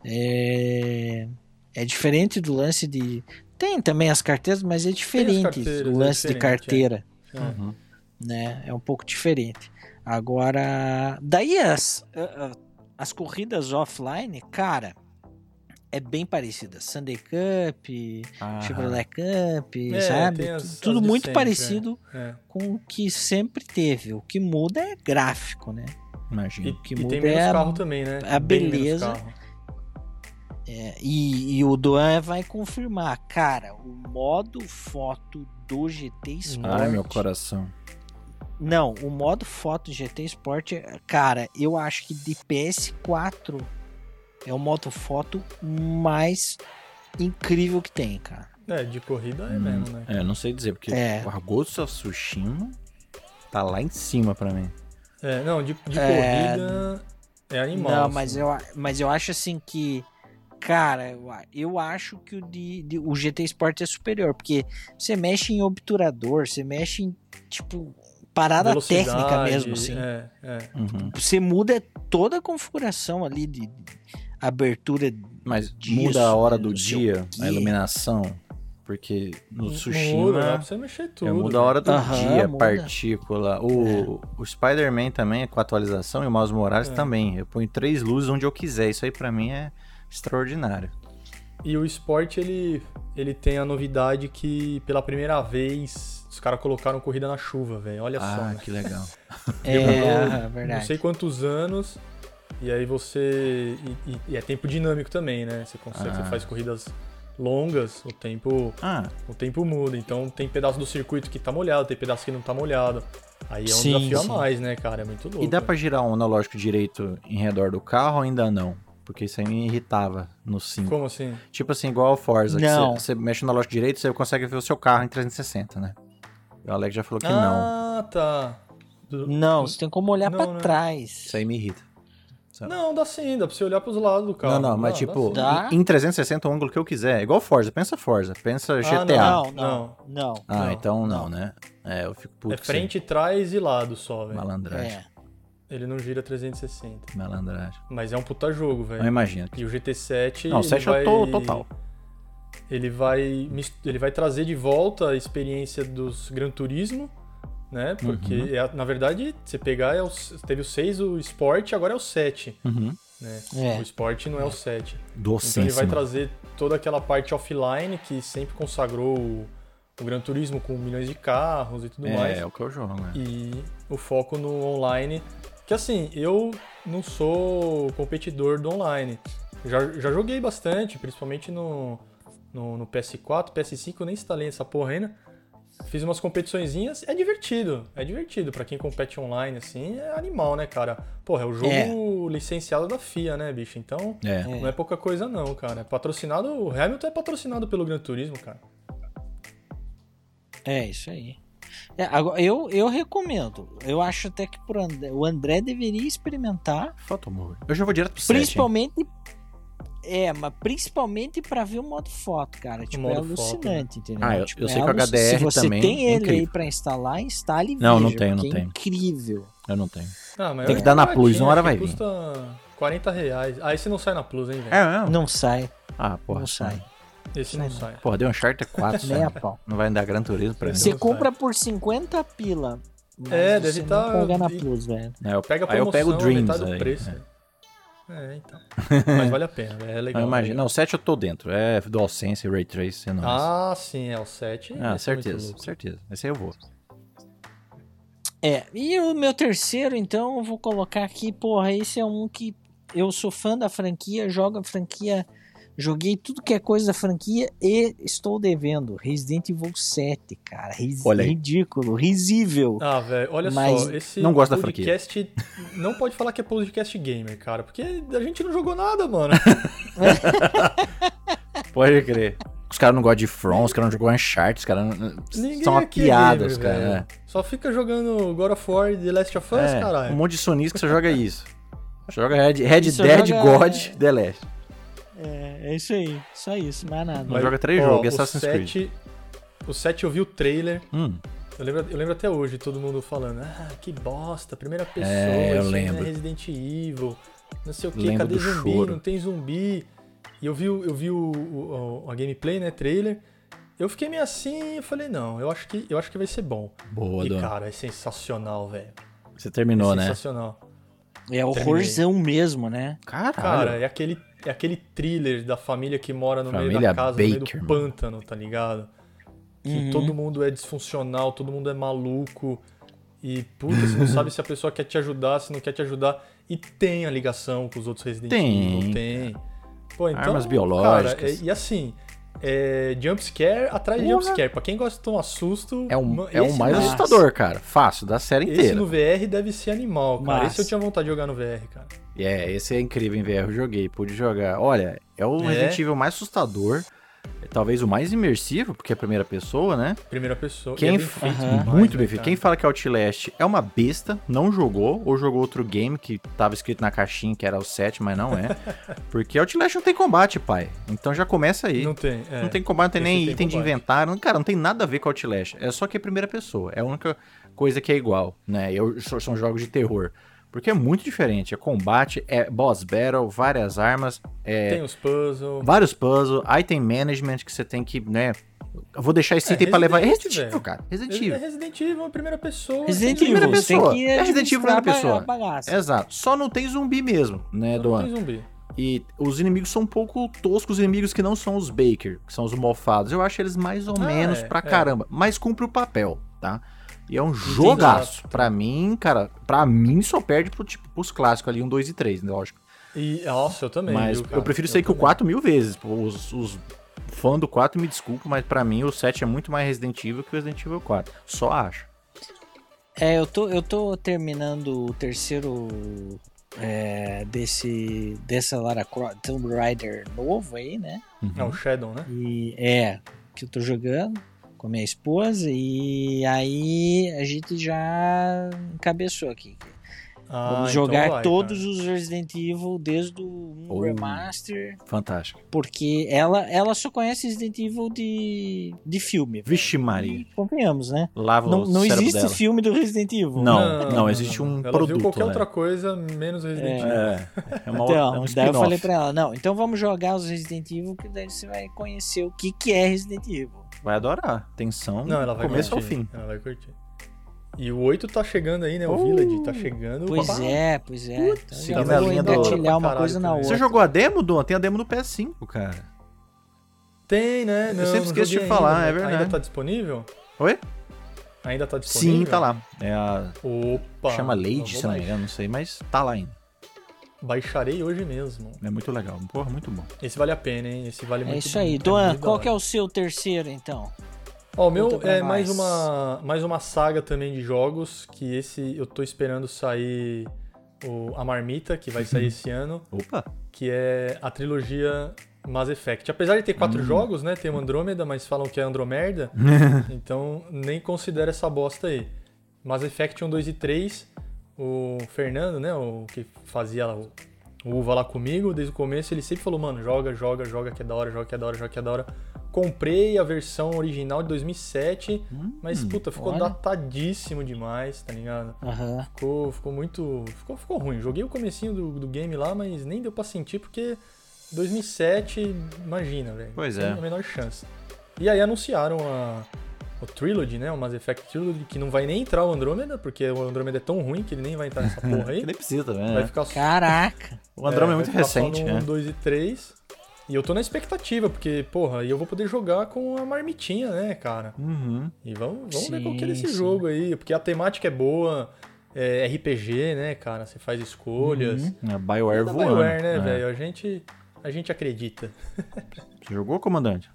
É, é diferente do lance de. Tem também as carteiras, mas é diferente do é lance de diferente, carteira, É. Uhum. né? É um pouco diferente. Agora, daí as, as corridas offline, cara, é bem parecida. Sunday Cup, Ah, Chevrolet Cup, É, sabe? as- Tudo as de muito sempre, parecido É. com o que sempre teve. O que muda é gráfico, né? Imagina. E, que e muda tem menos é a- carro também, né? a Bem menos beleza. É, e, e o Doan vai confirmar. Cara, o modo foto do GT Sport. Ai, meu coração. Não, o modo foto GT Sport, cara, eu acho que de PS4 é o modo foto mais incrível que tem, cara. É, de corrida é Hum, mesmo, né? É, não sei dizer, porque É. o of Tsushima tá lá em cima pra mim. É, não, de, de É, corrida é animal. Não, assim. mas eu, mas eu acho assim que. Cara, eu, acho que o, de, de- o GT Sport é superior, porque você mexe em obturador, você mexe em, tipo, parada Velocidade, técnica mesmo, assim. É, é. Uhum. Você muda toda a configuração ali de, de abertura. Mas Disso, muda a hora do não sei o dia, a iluminação, porque no Muda, dá Tsushima pra você mexer tudo. é, muda a hora do Aham, dia, muda. partícula. O, o Spider-Man também, com a atualização, e o Miles Morales É. também. Eu ponho três luzes onde eu quiser. Isso aí pra mim é extraordinário. E o Sport, ele, ele tem a novidade que, pela primeira vez, os caras colocaram corrida na chuva, velho. Olha só. Ah, né? que legal. É, é verdade. Não sei quantos anos. E aí você. E, e- e é tempo dinâmico também, né? Você consegue, Ah. você faz corridas longas, o tempo, Ah, o tempo muda. Então tem pedaço do circuito que tá molhado, tem pedaço que não tá molhado. Aí é um Sim, desafio sim. a mais, né, cara? É muito louco. e dá pra girar um analógico direito em redor do carro ou ainda não? Porque isso aí me irritava no 5. Como assim? Tipo assim, igual ao Forza, que Não. você, você mexe no analógico direito, você consegue ver o seu carro em 360, né? O Alex já falou que não. ah, tá. Não, você tem como olhar Não, pra né? trás. Isso aí me irrita. Não, dá sim, dá pra você olhar pros lados do carro. não, não, mas Dá, tipo, dá em 360 o ângulo que eu quiser. Igual Forza, pensa Forza, pensa GTA. Não, Não. não, não. Ah, Não, então não, não. né? É, eu fico puto É frente, trás e lado só, velho. Malandragem. É. Ele não gira 360. Malandragem. Mas é um puta jogo, Não velho. imagina. E o GT7. Não, o ele 7 eu vai... tô total. Ele vai, ele vai trazer de volta a experiência dos Gran Turismo, né? Porque, Uhum. é a- na verdade, você pegar, é o, teve o 6, o Sport, agora é o 7, Uhum. né? É. O Sport não é o 7. Então Docíssimo. ele vai trazer toda aquela parte offline que sempre consagrou o, o Gran Turismo com milhões de carros e tudo mais. É, é o que eu jogo, né? E o foco no online. Que assim, eu não sou competidor do online. Já, já joguei bastante, principalmente no, no, no PS4, PS5, eu nem instalei essa porra ainda. Fiz umas competiçõezinhas, é divertido, é divertido. Pra quem compete online, assim, é animal, né, cara? Porra, é o jogo É. licenciado da FIA, né, bicho? Então. É. não é pouca coisa não, cara. É patrocinado, o Hamilton é patrocinado pelo Gran Turismo, cara. É, isso aí. É, agora, eu, eu recomendo. Eu acho até que pro André, o André deveria experimentar. Photomove. Eu já vou direto pro 7. Principalmente. É, mas principalmente pra ver o modo foto, cara. Tipo, é modo foto, alucinante, entendeu? Ah, eu- Tipo, eu é sei que o HDR Se você também tem é ele incrível. aí pra instalar, instale e Não, não veja, tenho, não porque é tenho. incrível. Eu não tenho. Mas Tem é que dar na Plus, uma hora vai vir. Custa 40 reais. Ah, esse não sai na Plus, hein, velho? É mesmo? Não sai, Ah, porra. não sai. Esse não sai. Porra, deu um Uncharted 4 Nem a só. pau. Não vai dar Gran Turismo pra mim. Você não compra por 50 pila. É, deve não tá- paga na Plus, velho. É, eu, Pega aí eu pego o Dreams aí. preço. é. É, então. Mas vale a pena. É legal. Não, imagina. Não, o 7 eu tô dentro. É DualSense, Ray Trace, não. Ah, sim, é o 7. ah, esse é certeza, louco. certeza. Esse aí eu vou. É, e o meu terceiro, então, eu vou colocar aqui, porra, esse é um que eu sou fã da franquia, jogo a franquia, joguei tudo que é coisa da franquia e estou devendo. Resident Evil 7, cara. Ris Olha aí. ridículo, risível. Ah, velho, olha Mas só, esse não gosto da franquia. podcast não pode falar que é podcast gamer, cara, porque a gente não jogou nada, mano. Pode crer. Os caras não gostam de From, os caras não jogam Uncharted, os caras não- Ninguém são uma aqui é piada, gamer, os caras. né? Só fica jogando God of War e The Last of Us, É, caralho. um monte de sonista que só joga isso. Joga Red, Red Dead joga- God The Last. É, é isso aí, só isso, mais nada. Mas joga três jogos, Assassin's Creed. Creed. O 7 eu vi o trailer, Hum, eu lembro, eu lembro até hoje todo mundo falando, ah, que bosta, primeira pessoa, É, eu isso aí não lembro. é Resident Evil, não sei o que, cadê zumbi, choro. não tem zumbi. E eu vi, o- eu vi o, o- o- a gameplay, né, trailer, eu fiquei meio assim, eu falei, não, eu acho que, eu acho que vai ser bom. boa, e Dom. cara, é sensacional, velho. Você terminou, é né? sensacional. É horrorzão mesmo, né? Caralho. Cara, é aquele, é aquele thriller da família que mora no meio Família da casa, no meio Baker, do pântano, tá ligado? Que Uhum. todo mundo é disfuncional, todo mundo é maluco. E, puta, você não sabe se a pessoa quer te ajudar, se não quer te ajudar. E tem a ligação com os outros Resident Tem. Evil, tem. Pô, então, Armas biológicas. Cara, é- e assim, é jumpscare atrás de Porra. jumpscare. Pra quem gosta de tomar susto... É o, ma- é o esse mais no- assustador, cara. Fácil, da série Esse inteira. no VR deve ser animal, cara. Massa. Esse eu tinha vontade de jogar no VR, cara. É, esse é incrível em VR, eu joguei, pude jogar. Olha, é o É? Resident Evil mais assustador, é talvez o mais imersivo, porque é a primeira pessoa, né? Primeira pessoa. Quem é bem feito demais, Muito né, bem feito. Quem fala que Outlast é uma besta, não jogou, ou jogou outro game que tava escrito na caixinha que era o 7, mas não é. porque Outlast não tem combate, pai. Então já começa aí. Não tem. é. Não tem combate, não tem Esse nem tem item de combate. inventário. Cara, não tem nada a ver com Outlast. É só que é primeira pessoa. É a única coisa que é igual, né? Eu, são jogos de terror. Porque é muito diferente. É combate, é boss battle, várias armas, é Tem os puzzles. vários puzzles, item management que você tem que, né? Eu vou deixar esse É, item pra levar. É Resident, Resident Evil, velho. cara. Resident É Evil. Resident Evil primeira pessoa. Resident Evil, tem pessoa. que É Resident Evil primeira pessoa. bagaça. Exato. Só não tem zumbi mesmo, né, Não Doan? tem zumbi. E os inimigos são um pouco toscos, os inimigos que não são os Baker, que são os mofados. Eu acho eles mais ou Ah, menos é, pra é. caramba, mas cumpre o papel, tá? E é um jogaço. Pra mim, cara, pra mim só perde pro, tipo, pros clássicos ali, um, dois e três, né, lógico. E, nossa, eu também. mas viu, cara? eu prefiro Eu sair que o também. 4 mil vezes. Os, os fãs do 4 me desculpam, mas pra mim o 7 é muito mais Resident Evil que o Resident Evil 4. Só acho. É, eu tô, eu tô terminando o terceiro é, desse dessa Lara Croft Tomb Raider novo aí, né? É o Shadow, né? E é que eu tô jogando com a minha esposa e aí a gente já encabeçou aqui. Ah, Vamos então jogar vai, todos cara. os Resident Evil desde o 1 Oh. Remaster, Fantástico. porque ela, ela só conhece Resident Evil de, de filme. Vixe Maria. E convenhamos, né? Lava Não, o não existe dela. filme do Resident Evil. Não, não, existe um Ela produto, viu qualquer né? outra coisa, menos Resident Evil. É, é, uma, Então, outra- é um daí eu falei pra ela, não, então vamos jogar os Resident Evil, que daí você vai conhecer o que, que é Resident Evil. Vai adorar. Tensão, Não, ela vai começo ao curtir. fim. Ela vai curtir. E o 8 tá chegando aí, né? O Oh. Village tá chegando. Pois Pá. é, pois é. Então Putz, já tá linha do- engatilhar uma coisa na outra. Você jogou a demo, Dom? Tem a demo do PS5, cara. Tem, né? Não, sempre não esqueço de falar, ainda, é né? verdade. Ainda tá disponível? Oi? Ainda tá disponível? Sim, tá lá. É a... Opa! Chama eu Lady, se eu não me engano, não sei, mas tá lá ainda. Baixarei hoje mesmo. É muito legal. Porra, muito bom. Esse vale a pena, hein? Esse vale muito É isso aí. muito Doan, da qual que é o seu terceiro, então? Ó, o meu é nós. mais uma, mais uma saga também de jogos, que esse eu tô esperando sair o, a Marmita, que vai sair esse ano, Opa! que é a trilogia Mass Effect. Apesar de ter Hum. quatro jogos, né? Tem o Andrômeda, mas falam que é Andromerda, então nem considera essa bosta aí. Mass Effect 1, 2 e 3, o Fernando, né? O que fazia o, o Uva lá comigo, desde o começo, ele sempre falou, mano, joga, joga, joga que é da hora, joga que é da hora, joga que é da hora. Comprei a versão original de 2007, mas puta, ficou olha. datadíssimo demais, tá ligado? Aham. Ficou, ficou muito. Ficou, ficou ruim. Joguei o comecinho do, do game lá, mas nem deu pra sentir porque 2007, imagina, velho. Pois é. a menor chance. E aí anunciaram a, o Trilogy, né? O Mass Effect Trilogy, que não vai nem entrar o Andromeda, porque o Andromeda é tão ruim que ele nem vai entrar nessa porra aí. Que nem precisa também, Vai né? ficar só- Caraca. O Andrômeda é, vai muito ficar recente, né? 1, 2 e 3. E eu tô na expectativa, porque, porra, aí eu vou poder jogar com a marmitinha, né, cara? Uhum. E vamos, vamos ver qual que é Sim, desse sim. jogo aí, porque a temática é boa, é RPG, né, cara? Você faz escolhas. É BioWare É da voando. BioWare, né, É. velho? A gente, a gente acredita. Você jogou, comandante?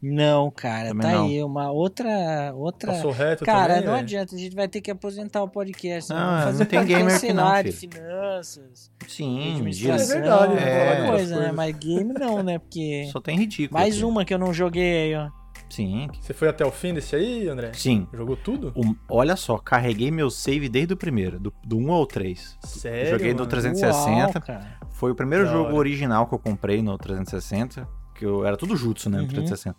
Não, cara, Também tá não. aí uma outra outra. Passou reto Cara, também, não velho? adianta, a gente vai ter que aposentar o podcast. Não, vamos fazer não tem gamer aqui não, filho. finanças, Sim, administração, É verdade, né? de coisa, né? Mas game não, né? Porque Só tem ridículo. mais aqui. uma que eu não joguei aí, ó. Sim, Você foi até o fim desse aí, André? sim. Jogou tudo? O- olha só, carreguei meu save desde o primeiro, do, do 1 ao 3. Sério? Joguei no mano? 360. Uau, cara. Foi o primeiro Da jogo hora. original que eu comprei no 360, que eu era tudo jutsu, né, no Uhum. 360.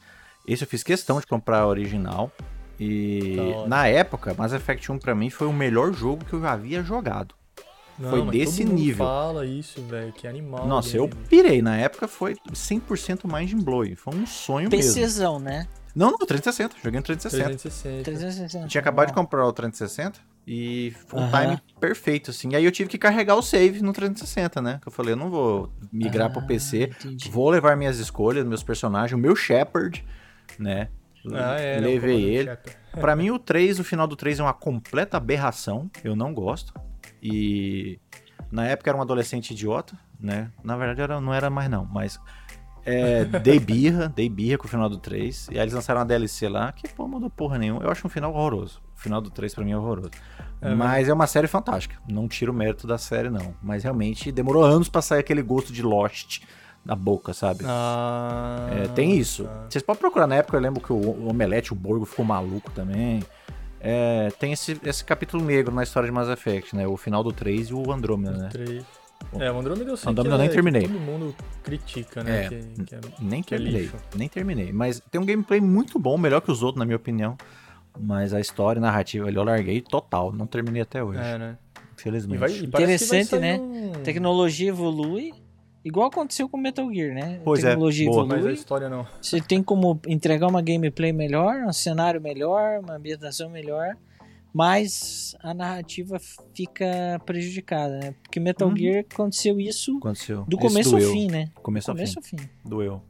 Esse eu fiz questão de comprar original. E hora. na época, Mass Effect 1 pra mim foi o melhor jogo que eu já havia jogado. Não, foi mas desse todo mundo nível. fala isso, velho. Que animal. Nossa, game, eu pirei. Na época foi 100% mind blowing. Foi um sonho mesmo. PCzão, né? Não, não, 360. Joguei no 360. 360. 360. Eu tinha acabado de comprar o 360 E foi um time perfeito, assim. E aí eu tive que carregar o save no 360, né? Que eu falei, eu não vou migrar pro Ah, PC. entendi. Vou levar minhas escolhas, meus personagens, o meu Shepard, né? Ah, é, o Levei ele. Pra mim, o 3, o final do 3 é uma completa aberração. Eu não gosto. E na época era um adolescente idiota, né? Na verdade, era, não era mais, não. Mas é, dei birra, dei birra com o final do 3. E aí eles lançaram uma DLC lá, que pô, mudou porra nenhuma. Eu acho um final horroroso. O final do 3 pra mim é horroroso. É, Mas é uma série fantástica. Não tiro o mérito da série, não. Mas realmente demorou anos pra sair aquele gosto de Lost na boca, sabe? Ah, É, tem isso. tá. Vocês podem procurar na época, eu lembro que o, Omelete, o Borgo ficou maluco também. É, tem esse, esse capítulo negro na história de Mass Effect, né? O final do 3 e o Andromeda, né? É, o Andromeda eu sei Andromeda que eu nem é- que terminei. todo mundo critica, né? É, que, que é- Nem que é terminei, lixo. nem terminei. Mas tem um gameplay muito bom, melhor que os outros, na minha opinião. Mas a história, a narrativa ali, eu larguei total. Não terminei até hoje, é, né? infelizmente. E vai, e Interessante, né? um- tecnologia evolui, igual aconteceu com Metal Gear, né? Pois é, tecnologia boa. Mas a evolui, história não. você tem como entregar uma gameplay melhor, um cenário melhor, uma ambientação melhor, mas a narrativa fica prejudicada, né? Porque Metal Uhum. Gear aconteceu isso Aconteceu. do começo ao fim, né? Começo Do ao começo fim. ao fim. Doeu.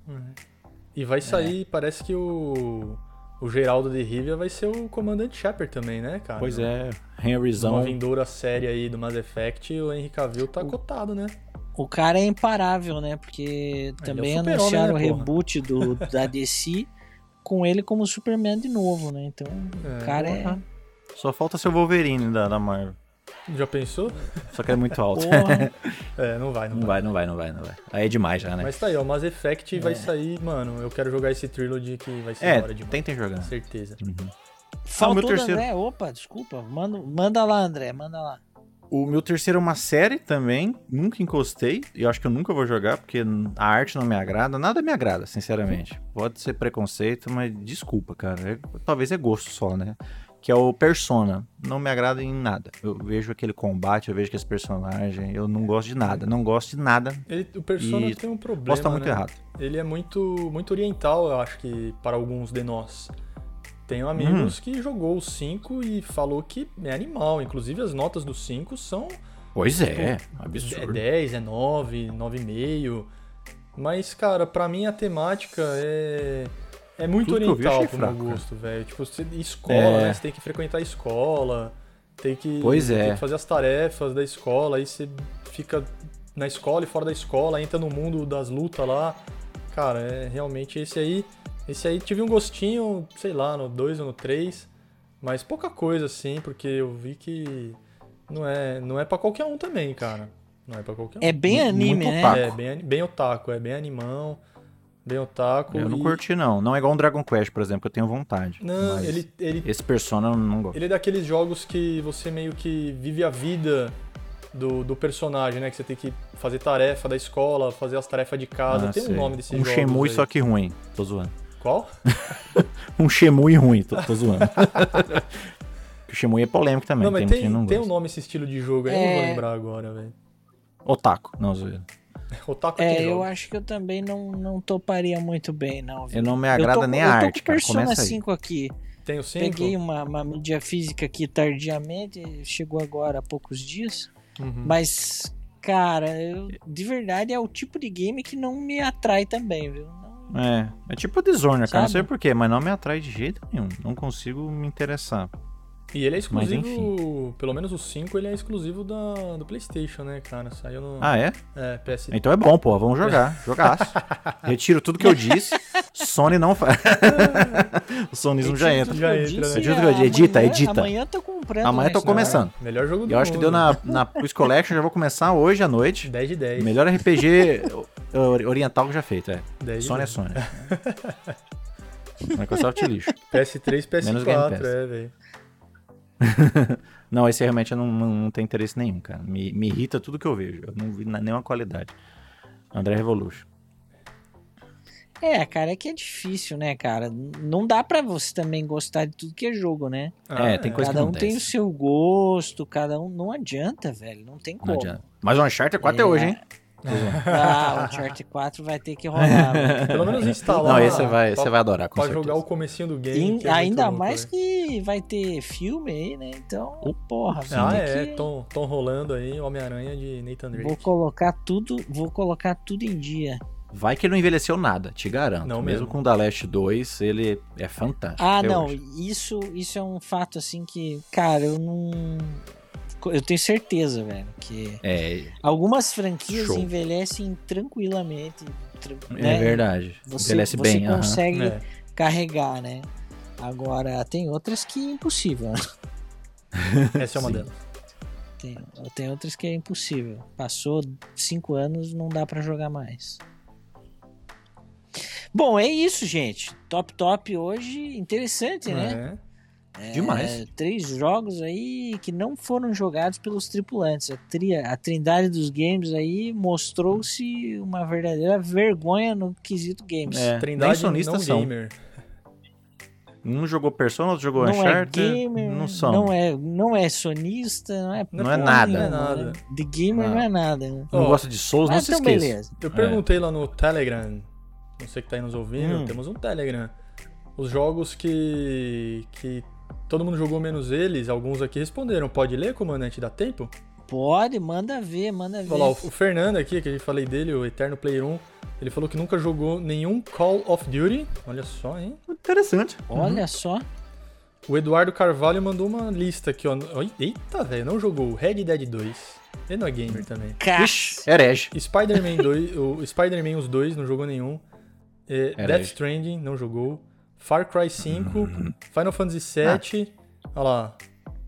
E vai sair, parece que o. O Geraldo de Rivia vai ser o comandante Shepard também, né, cara? Pois é, Uma Henryzão. vindoura série aí do Mass Effect, o Henry Cavill tá cotado, né? O cara é imparável, né? Porque também super-homem, anunciaram né, o reboot do, da DC com ele como Superman de novo, né? Então, É, o cara é. Só falta ser o Wolverine da, da Marvel. Já pensou? Só que é muito alto. Porra, É, não vai, não, Não vai, não vai, não vai, não vai. Aí é demais já, né? Mas tá aí, ó, o Mass Effect vai sair, mano, eu quero jogar esse trilogy que vai ser é, hora demais. tentem jogar. Certeza. Uhum. faltou meu do terceiro. André. Opa, desculpa. Manda, manda lá, André. Manda lá. O meu terceiro é uma série também, nunca encostei, e eu acho que eu nunca vou jogar, porque a arte não me agrada, nada me agrada, sinceramente. Pode ser preconceito, mas desculpa, cara. É- talvez é gosto só, né? Que é o Persona. Não me agrada em nada. Eu vejo aquele combate, eu vejo aquele personagem, eu não gosto de nada, não gosto de nada. Ele, o Persona tem um problema, Posso estar muito né? errado. Ele é muito, muito oriental, eu acho que para alguns de nós. Tenho amigos Hum. que jogou o 5 e falou que é animal. Inclusive as notas do 5 são Pois é, é absurdo. 10, é 9, 9,5. Mas, cara, pra mim a temática é. É muito Tudo vi, oriental achei pro meu fraco, cara. gosto, velho. Tipo, você, escola, É. né? Você tem que frequentar a escola, tem que, Pois é. tem que fazer as tarefas da escola, aí você fica na escola e fora da escola, entra no mundo das lutas lá. Cara, é realmente esse aí. Esse aí tive um gostinho, sei lá, no 2 ou no 3. Mas pouca coisa, assim, porque eu vi que não é, não é pra qualquer um também, cara. Não é pra qualquer um. É bem Muito anime, né? otaku. É, bem, bem otaku, é bem animão, bem otaku. Eu não e- curti, não. Não é igual um Dragon Quest, por exemplo, que eu tenho vontade. Não, mas ele, ele, Esse Persona eu não gosto. ele é daqueles jogos que você meio que vive a vida do, do personagem, né? Que você tem que fazer tarefa da escola, fazer as tarefas de casa. Ah, tem um sei. nome desse Um jogo. Shemui, só que ruim. Tô zoando. Qual? Um Shemui ruim, tô, tô zoando. o Shemui é polêmico também, não, mas tem, tem, não tem um nome esse estilo de jogo aí, eu não vou É. lembrar agora, velho. Otaku, não, zoeira. Otaku é eu acho que eu também não, não toparia muito bem, não. viu? Eu não me Eu agrada tô, nem eu a tô arte, com cara. Persona Começa aí. 5 aqui. Tem o 5? Peguei uma, uma mídia física aqui tardiamente, chegou agora há poucos dias. Uhum. Mas, cara, eu- de verdade é o tipo de game que não me atrai também, viu? Não- É, é tipo Dishonored, cara. Não sei porquê, mas não me atrai de jeito nenhum. Não consigo me interessar. E ele é Mas, exclusivo, pelo menos o 5 ele é exclusivo da, do Playstation, né, cara? Saiu no Ah, é? é, PS... Então é bom, pô. Vamos jogar. Jogaço. Retiro tudo que eu disse. Sony não faz. o sonismo já entra. tudo Já que eu entra, disse, né? Edita, amanhã- edita, edita. Amanhã eu tô comprando. Amanhã eu tô né, começando. Melhor jogo do Eu acho que mundo. deu na, na Quiz Collection, já vou começar hoje à noite. 10 de 10. Melhor RPG oriental que já feito, é. 10 de Sony é 10. Sony. Microsoft lixo. PS3, Menos Game PS4, Pass. é, velho. Não, esse realmente eu não, não, não tem interesse nenhum, cara. Me, me irrita tudo que eu vejo. Eu não vi na- nenhuma qualidade. André Revolution. É, cara, é que é difícil, né, cara? Não dá pra você também gostar de tudo que é jogo, né? É, tem coisa que cada não um tem o seu gosto, cada um. Não adianta, velho. Não tem como. Não adianta. Mas o Uncharted 4 até É. hoje, hein? Ah, o Uncharted 4 vai ter que rolar. mano. Pelo menos instalar. Não, esse você vai, pra- você vai adorar, com Pra certeza. jogar o comecinho do game. E é ainda mais velho. que vai ter filme aí, né? Então, porra, Ah, é, que- Tom, Tom rolando aí, Homem-Aranha de Nathan Drake. Vou colocar tudo, vou colocar tudo em dia. Vai que ele não envelheceu nada, te garanto. Não mesmo mesmo. com o The Last 2, ele é fantástico. Ah, não, isso, isso é um fato assim que, cara, eu não eu tenho certeza, velho, que É, algumas franquias Show. envelhecem tranquilamente, tran- é né? verdade. Você, Envelhece você bem. aham. consegue É. carregar, né? Agora, tem outras que é impossível. né? Essa é uma delas. Tem, tem outras que é impossível. Passou cinco anos, não dá pra jogar mais. Bom, é isso, gente. Top Top hoje, interessante, né? É. Demais. É, três jogos aí que não foram jogados pelos tripulantes. A, tria, a trindade dos games aí mostrou-se uma verdadeira vergonha no quesito games. É, nem Trindade sonistas não são. gamer. Um jogou Persona, outro jogou não é Uncharted. gamer, não são. não é, não é sonista, não é, Não é nada. Não é nada. né? De gamer Não. não, é nada. Né? Não Ó, gosta de Souls, não Mas se então, esqueça. beleza. Eu perguntei lá no Telegram, você que tá aí nos ouvindo, Hum. temos um Telegram. Os jogos que, que todo mundo jogou menos eles, alguns aqui responderam. Pode ler, comandante? Dá tempo? Pode, manda ver, manda ver. Olha lá, o Fernando aqui, que a gente falei dele, o Eterno Player 1, ele falou que nunca jogou nenhum Call of Duty. Olha só, hein? Interessante. Olha só. O Eduardo Carvalho mandou uma lista aqui, ó. Oi, Eita, velho, não jogou Red Dead 2. Ele não é gamer também. Cara, Ixi, herege. Spider-Man 2, o Spider-Man os dois não jogou nenhum. É. Death Stranding não jogou. Far Cry 5, Final Fantasy 7, olha lá,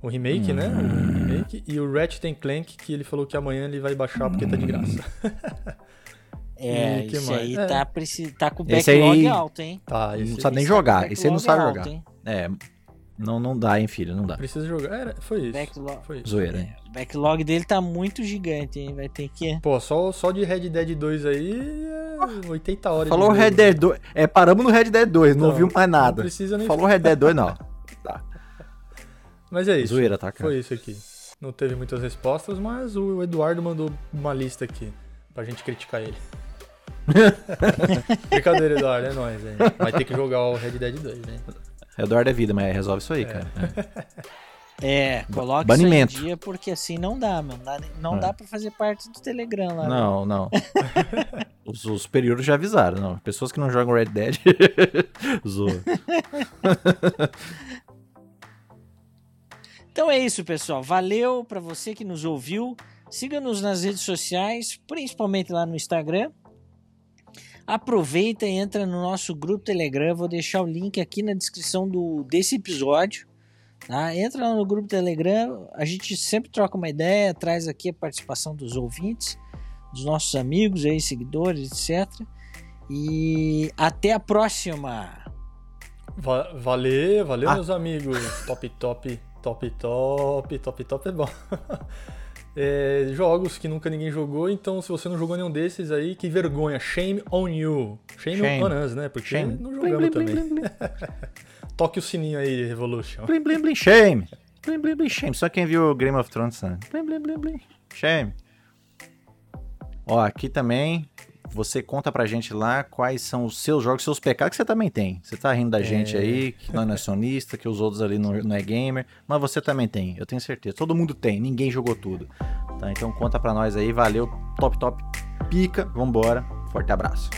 o remake, né? O remake e o Ratchet and Clank que ele falou que amanhã ele vai baixar porque tá de graça. é, E que isso mais? aí É. tá, preci- tá com Esse backlog aí- alto, hein? Tá, esse Não sabe nem Esse jogar. Esse aí não sabe alto, jogar. hein? É, não, não dá, hein, filho, não dá. precisa jogar. Era, foi isso. Backlog. Foi isso. Zoeira, hein? O backlog dele tá muito gigante, hein? Vai ter que. Pô, só, só de Red Dead 2 aí é 80 horas Falou de Red. Dead 2. É, paramos no Red Dead 2, não, Não, ouviu mais Não nada. precisa nem Falou Red Dead 2, não. Tá. Mas é isso. Zoeira, tá, cara? Foi isso aqui. Não teve muitas respostas, mas o Eduardo mandou uma lista aqui pra gente criticar ele. Brincadeira, Eduardo, é nóis, hein? Vai ter que jogar o Red Dead 2, hein? Eduardo é vida, mas resolve isso aí, cara. É. É, coloque Banimento. isso em dia, porque assim não dá, mano. Não dá, não É. dá pra fazer parte do Telegram lá. né? Não, não. os, os superiores já avisaram, não. Pessoas que não jogam Red Dead. Zoa. Então é isso, pessoal. Valeu pra você que nos ouviu. Siga-nos nas redes sociais, principalmente lá no Instagram. Aproveita e entra no nosso grupo Telegram. Vou deixar o link aqui na descrição do, desse episódio. Tá? Entra lá no grupo Telegram. A gente sempre troca uma ideia, traz aqui a participação dos ouvintes, dos nossos amigos aí, seguidores, etc. E até a próxima. Va valeu, valeu, Ah. meus amigos. Top, top, top, top, top, top é bom. É, jogos que nunca ninguém jogou, então se você não jogou nenhum desses aí, que vergonha. Shame on you. Shame, Shame. on us, né? Porque Shame. não Blim, jogamos blim, também. blim, blim, blim. Toque o sininho aí, Revolution. Blim, blim, blim, shame. Blim, blim, blim, shame. Só quem viu Game of Thrones sabe. Blim, blim, blim, blim, shame. Ó, aqui também, você conta pra gente lá quais são os seus jogos, seus pecados que você também tem. Você tá rindo da gente aí, que nós não é sonista, que os outros ali não, não é gamer, mas você também tem, eu tenho certeza. Todo mundo tem, ninguém jogou tudo. Tá? Então conta pra nós aí, valeu, top, top, pica, vambora, forte abraço.